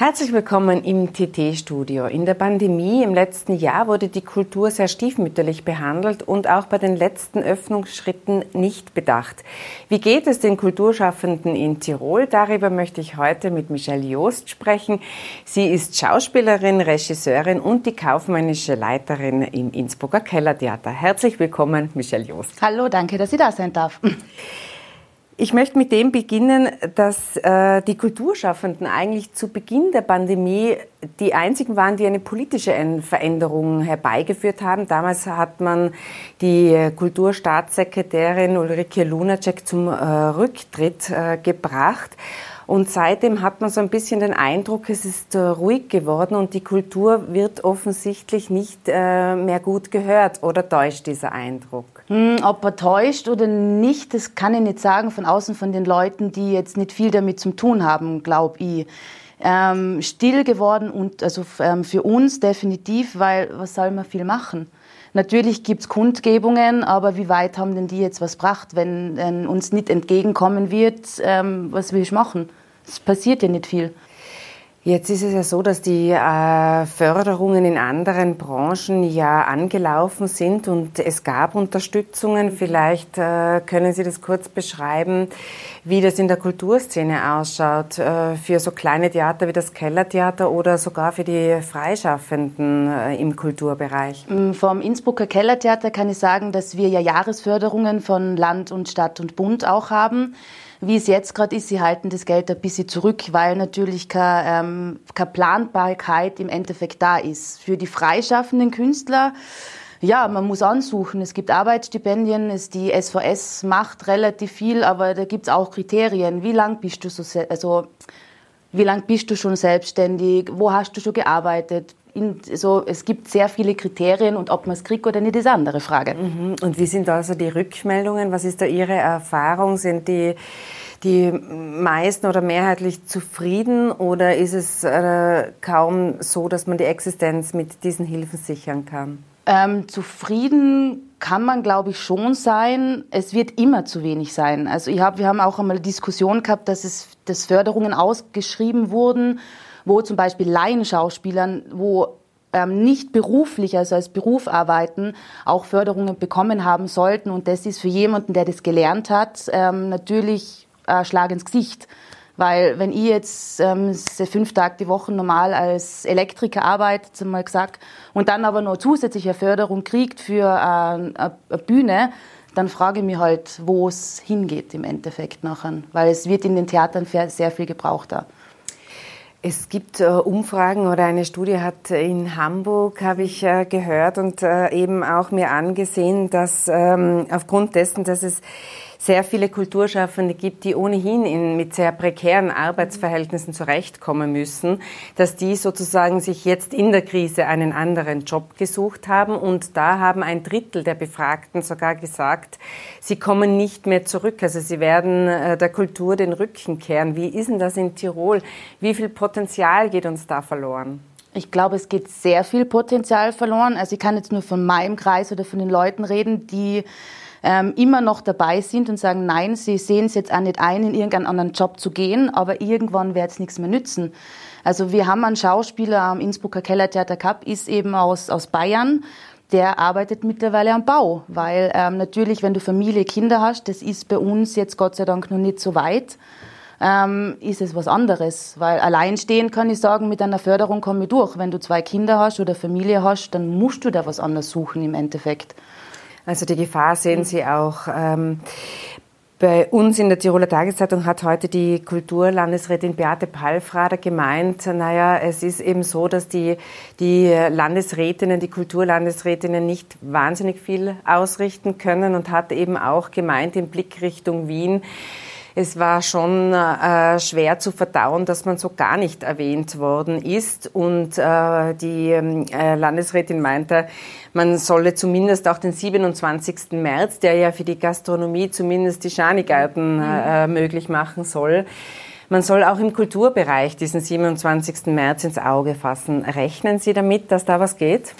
Herzlich willkommen im TT-Studio. In der Pandemie im letzten Jahr wurde die Kultur sehr stiefmütterlich behandelt und auch bei den letzten Öffnungsschritten nicht bedacht. Wie geht es den Kulturschaffenden in Tirol? Darüber möchte ich heute mit Michelle Joost sprechen. Sie ist Schauspielerin, Regisseurin und die kaufmännische Leiterin im Innsbrucker Kellertheater. Herzlich willkommen, Michelle Joost. Hallo, danke, dass ich da sein darf. Ich möchte mit dem beginnen, dass äh, die Kulturschaffenden eigentlich zu Beginn der Pandemie die einzigen waren, die eine politische Veränderung herbeigeführt haben. Damals hat man die Kulturstaatssekretärin Ulrike Lunacek zum äh, Rücktritt äh, gebracht. Und seitdem hat man so ein bisschen den Eindruck, es ist äh, ruhig geworden und die Kultur wird offensichtlich nicht äh, mehr gut gehört. Oder täuscht dieser Eindruck? Hm, ob er täuscht oder nicht, das kann ich nicht sagen von außen von den Leuten, die jetzt nicht viel damit zu tun haben, glaube ich. Ähm, still geworden und also ähm, für uns definitiv, weil was soll man viel machen? Natürlich gibt's Kundgebungen, aber wie weit haben denn die jetzt was gebracht, wenn, wenn uns nicht entgegenkommen wird, ähm, was will ich machen? Es passiert ja nicht viel. Jetzt ist es ja so, dass die äh, Förderungen in anderen Branchen ja angelaufen sind und es gab Unterstützungen. Vielleicht äh, können Sie das kurz beschreiben, wie das in der Kulturszene ausschaut, äh, für so kleine Theater wie das Kellertheater oder sogar für die Freischaffenden im Kulturbereich. Mm, vom Innsbrucker Kellertheater kann ich sagen, dass wir ja Jahresförderungen von Land und Stadt und Bund auch haben. Wie es jetzt gerade ist, sie halten das Geld ein bisschen zurück, weil natürlich keine, ähm, keine Planbarkeit im Endeffekt da ist. Für die freischaffenden Künstler, ja, man muss ansuchen. Es gibt Arbeitsstipendien, es, die SVS macht relativ viel, aber da gibt es auch Kriterien. Wie lang bist du so, also, wie lang bist du schon selbstständig? Wo hast du schon gearbeitet? In, so, es gibt sehr viele Kriterien und ob man es kriegt oder nicht, ist eine andere Frage. Mhm. Und wie sind also die Rückmeldungen? Was ist da Ihre Erfahrung? Sind die, die meisten oder mehrheitlich zufrieden oder ist es äh, kaum so, dass man die Existenz mit diesen Hilfen sichern kann? Ähm, zufrieden kann man, glaube ich, schon sein. Es wird immer zu wenig sein. Also ich hab, wir haben auch einmal Diskussion gehabt, dass es dass Förderungen ausgeschrieben wurden wo zum Beispiel Laienschauspielern, wo ähm, nicht beruflich, also als Beruf arbeiten, auch Förderungen bekommen haben sollten. Und das ist für jemanden, der das gelernt hat, ähm, natürlich ein Schlag ins Gesicht. Weil wenn ich jetzt ähm, fünf Tage die Woche normal als Elektriker arbeite, mal gesagt, und dann aber noch zusätzliche Förderung kriegt für äh, eine Bühne, dann frage ich mich halt, wo es hingeht im Endeffekt nachher. Weil es wird in den Theatern sehr viel gebrauchter. Es gibt äh, Umfragen oder eine Studie hat in Hamburg, habe ich äh, gehört und äh, eben auch mir angesehen, dass ähm, aufgrund dessen, dass es sehr viele Kulturschaffende gibt, die ohnehin in, mit sehr prekären Arbeitsverhältnissen zurechtkommen müssen, dass die sozusagen sich jetzt in der Krise einen anderen Job gesucht haben. Und da haben ein Drittel der Befragten sogar gesagt, sie kommen nicht mehr zurück. Also sie werden äh, der Kultur den Rücken kehren. Wie ist denn das in Tirol? Wie viel Potenzial geht uns da verloren? Ich glaube, es geht sehr viel Potenzial verloren. Also ich kann jetzt nur von meinem Kreis oder von den Leuten reden, die ähm, immer noch dabei sind und sagen, nein, sie sehen es jetzt auch nicht ein, in irgendeinen anderen Job zu gehen, aber irgendwann wird es nichts mehr nützen. Also wir haben einen Schauspieler am Innsbrucker Kellertheater Cup, ist eben aus, aus Bayern, der arbeitet mittlerweile am Bau, weil ähm, natürlich, wenn du Familie, Kinder hast, das ist bei uns jetzt Gott sei Dank noch nicht so weit, ähm, ist es was anderes. Weil alleinstehend kann ich sagen, mit einer Förderung komme ich durch. Wenn du zwei Kinder hast oder Familie hast, dann musst du da was anderes suchen im Endeffekt. Also die Gefahr sehen Sie auch. Ähm, bei uns in der Tiroler Tageszeitung hat heute die Kulturlandesrätin Beate Palfrader gemeint, naja, es ist eben so, dass die, die Landesrätinnen, die Kulturlandesrätinnen nicht wahnsinnig viel ausrichten können und hat eben auch gemeint, im Blick Richtung Wien, es war schon äh, schwer zu verdauen, dass man so gar nicht erwähnt worden ist. Und äh, die äh, Landesrätin meinte, man solle zumindest auch den 27. März, der ja für die Gastronomie zumindest die Schanigarten äh, möglich machen soll, man soll auch im Kulturbereich diesen 27. März ins Auge fassen. Rechnen Sie damit, dass da was geht?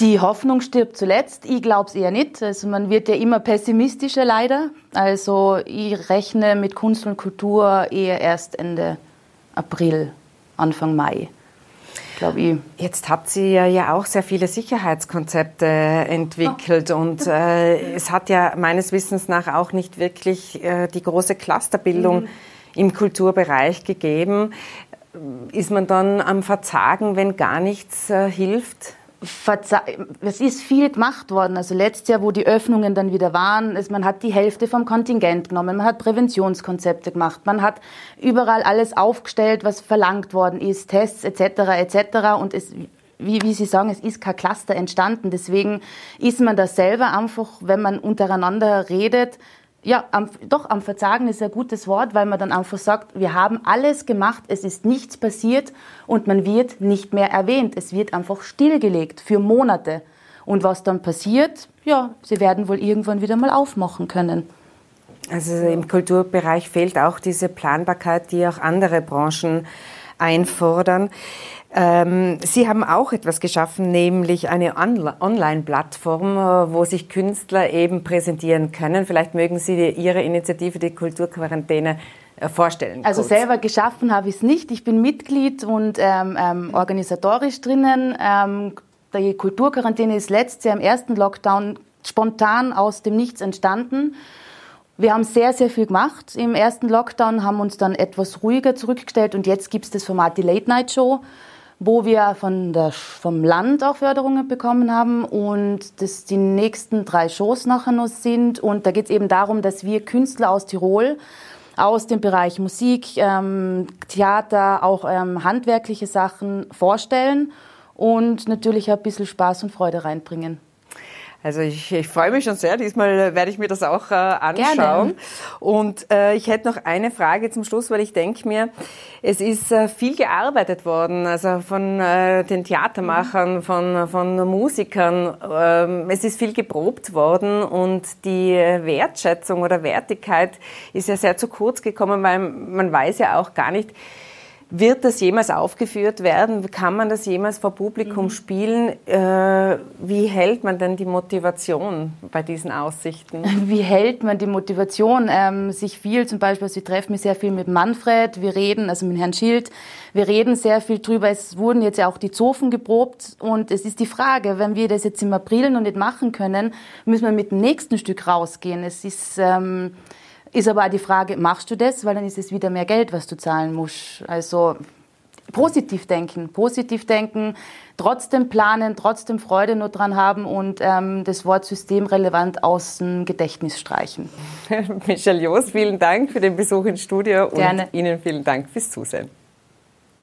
Die Hoffnung stirbt zuletzt. Ich glaube es eher nicht. Also man wird ja immer pessimistischer leider. Also ich rechne mit Kunst und Kultur eher erst Ende April Anfang Mai. Jetzt habt ihr ja auch sehr viele Sicherheitskonzepte entwickelt oh. und äh, es hat ja meines Wissens nach auch nicht wirklich äh, die große Clusterbildung mhm. Im Kulturbereich gegeben. Ist man dann am Verzagen, wenn gar nichts äh, hilft? es ist viel gemacht worden. Also letztes Jahr, wo die Öffnungen dann wieder waren, ist, man hat die Hälfte vom Kontingent genommen, man hat Präventionskonzepte gemacht, man hat überall alles aufgestellt, was verlangt worden ist, Tests etc. etc. Und es, wie, wie Sie sagen, es ist kein Cluster entstanden. Deswegen ist man da selber einfach, wenn man untereinander redet, ja, am, doch, am Verzagen ist ein gutes Wort, weil man dann einfach sagt, wir haben alles gemacht, es ist nichts passiert und man wird nicht mehr erwähnt. Es wird einfach stillgelegt für Monate. Und was dann passiert, ja, sie werden wohl irgendwann wieder mal aufmachen können. Also im Kulturbereich fehlt auch diese Planbarkeit, die auch andere Branchen einfordern. Ähm, Sie haben auch etwas geschaffen, nämlich eine Online-Plattform, äh, wo sich Künstler eben präsentieren können. Vielleicht mögen Sie Ihre Initiative, die Kulturquarantäne, äh, vorstellen. Also kurz. selber geschaffen habe ich es nicht. Ich bin Mitglied und ähm, ähm, organisatorisch drinnen. Ähm, die Kulturquarantäne ist letztes Jahr im ersten Lockdown spontan aus dem Nichts entstanden. Wir haben sehr, sehr viel gemacht. Im ersten Lockdown haben uns dann etwas ruhiger zurückgestellt und jetzt gibt es das Format die Late Night Show wo wir von der, vom Land auch Förderungen bekommen haben und das die nächsten drei Shows nachher noch sind. Und da geht es eben darum, dass wir Künstler aus Tirol aus dem Bereich Musik, ähm, Theater, auch ähm, handwerkliche Sachen vorstellen und natürlich ein bisschen Spaß und Freude reinbringen. Also ich, ich freue mich schon sehr. Diesmal werde ich mir das auch äh, anschauen. Gerne. Und äh, ich hätte noch eine Frage zum Schluss, weil ich denke mir, es ist äh, viel gearbeitet worden, also von äh, den Theatermachern, von, von Musikern. Ähm, es ist viel geprobt worden und die Wertschätzung oder Wertigkeit ist ja sehr zu kurz gekommen, weil man weiß ja auch gar nicht, wird das jemals aufgeführt werden? Kann man das jemals vor Publikum mhm. spielen? Äh, wie hält man denn die Motivation bei diesen Aussichten? Wie hält man die Motivation? Ähm, sich viel, zum Beispiel, also ich treffe mich sehr viel mit Manfred, wir reden, also mit Herrn Schild, wir reden sehr viel drüber. Es wurden jetzt ja auch die Zofen geprobt und es ist die Frage, wenn wir das jetzt im April noch nicht machen können, müssen wir mit dem nächsten Stück rausgehen. Es ist... Ähm, ist aber auch die Frage, machst du das? Weil dann ist es wieder mehr Geld, was du zahlen musst. Also positiv denken, positiv denken, trotzdem planen, trotzdem Freude nur dran haben und ähm, das Wort systemrelevant aus dem Gedächtnis streichen. Michelle Joos, vielen Dank für den Besuch ins Studio Gerne. und Ihnen vielen Dank fürs Zusehen.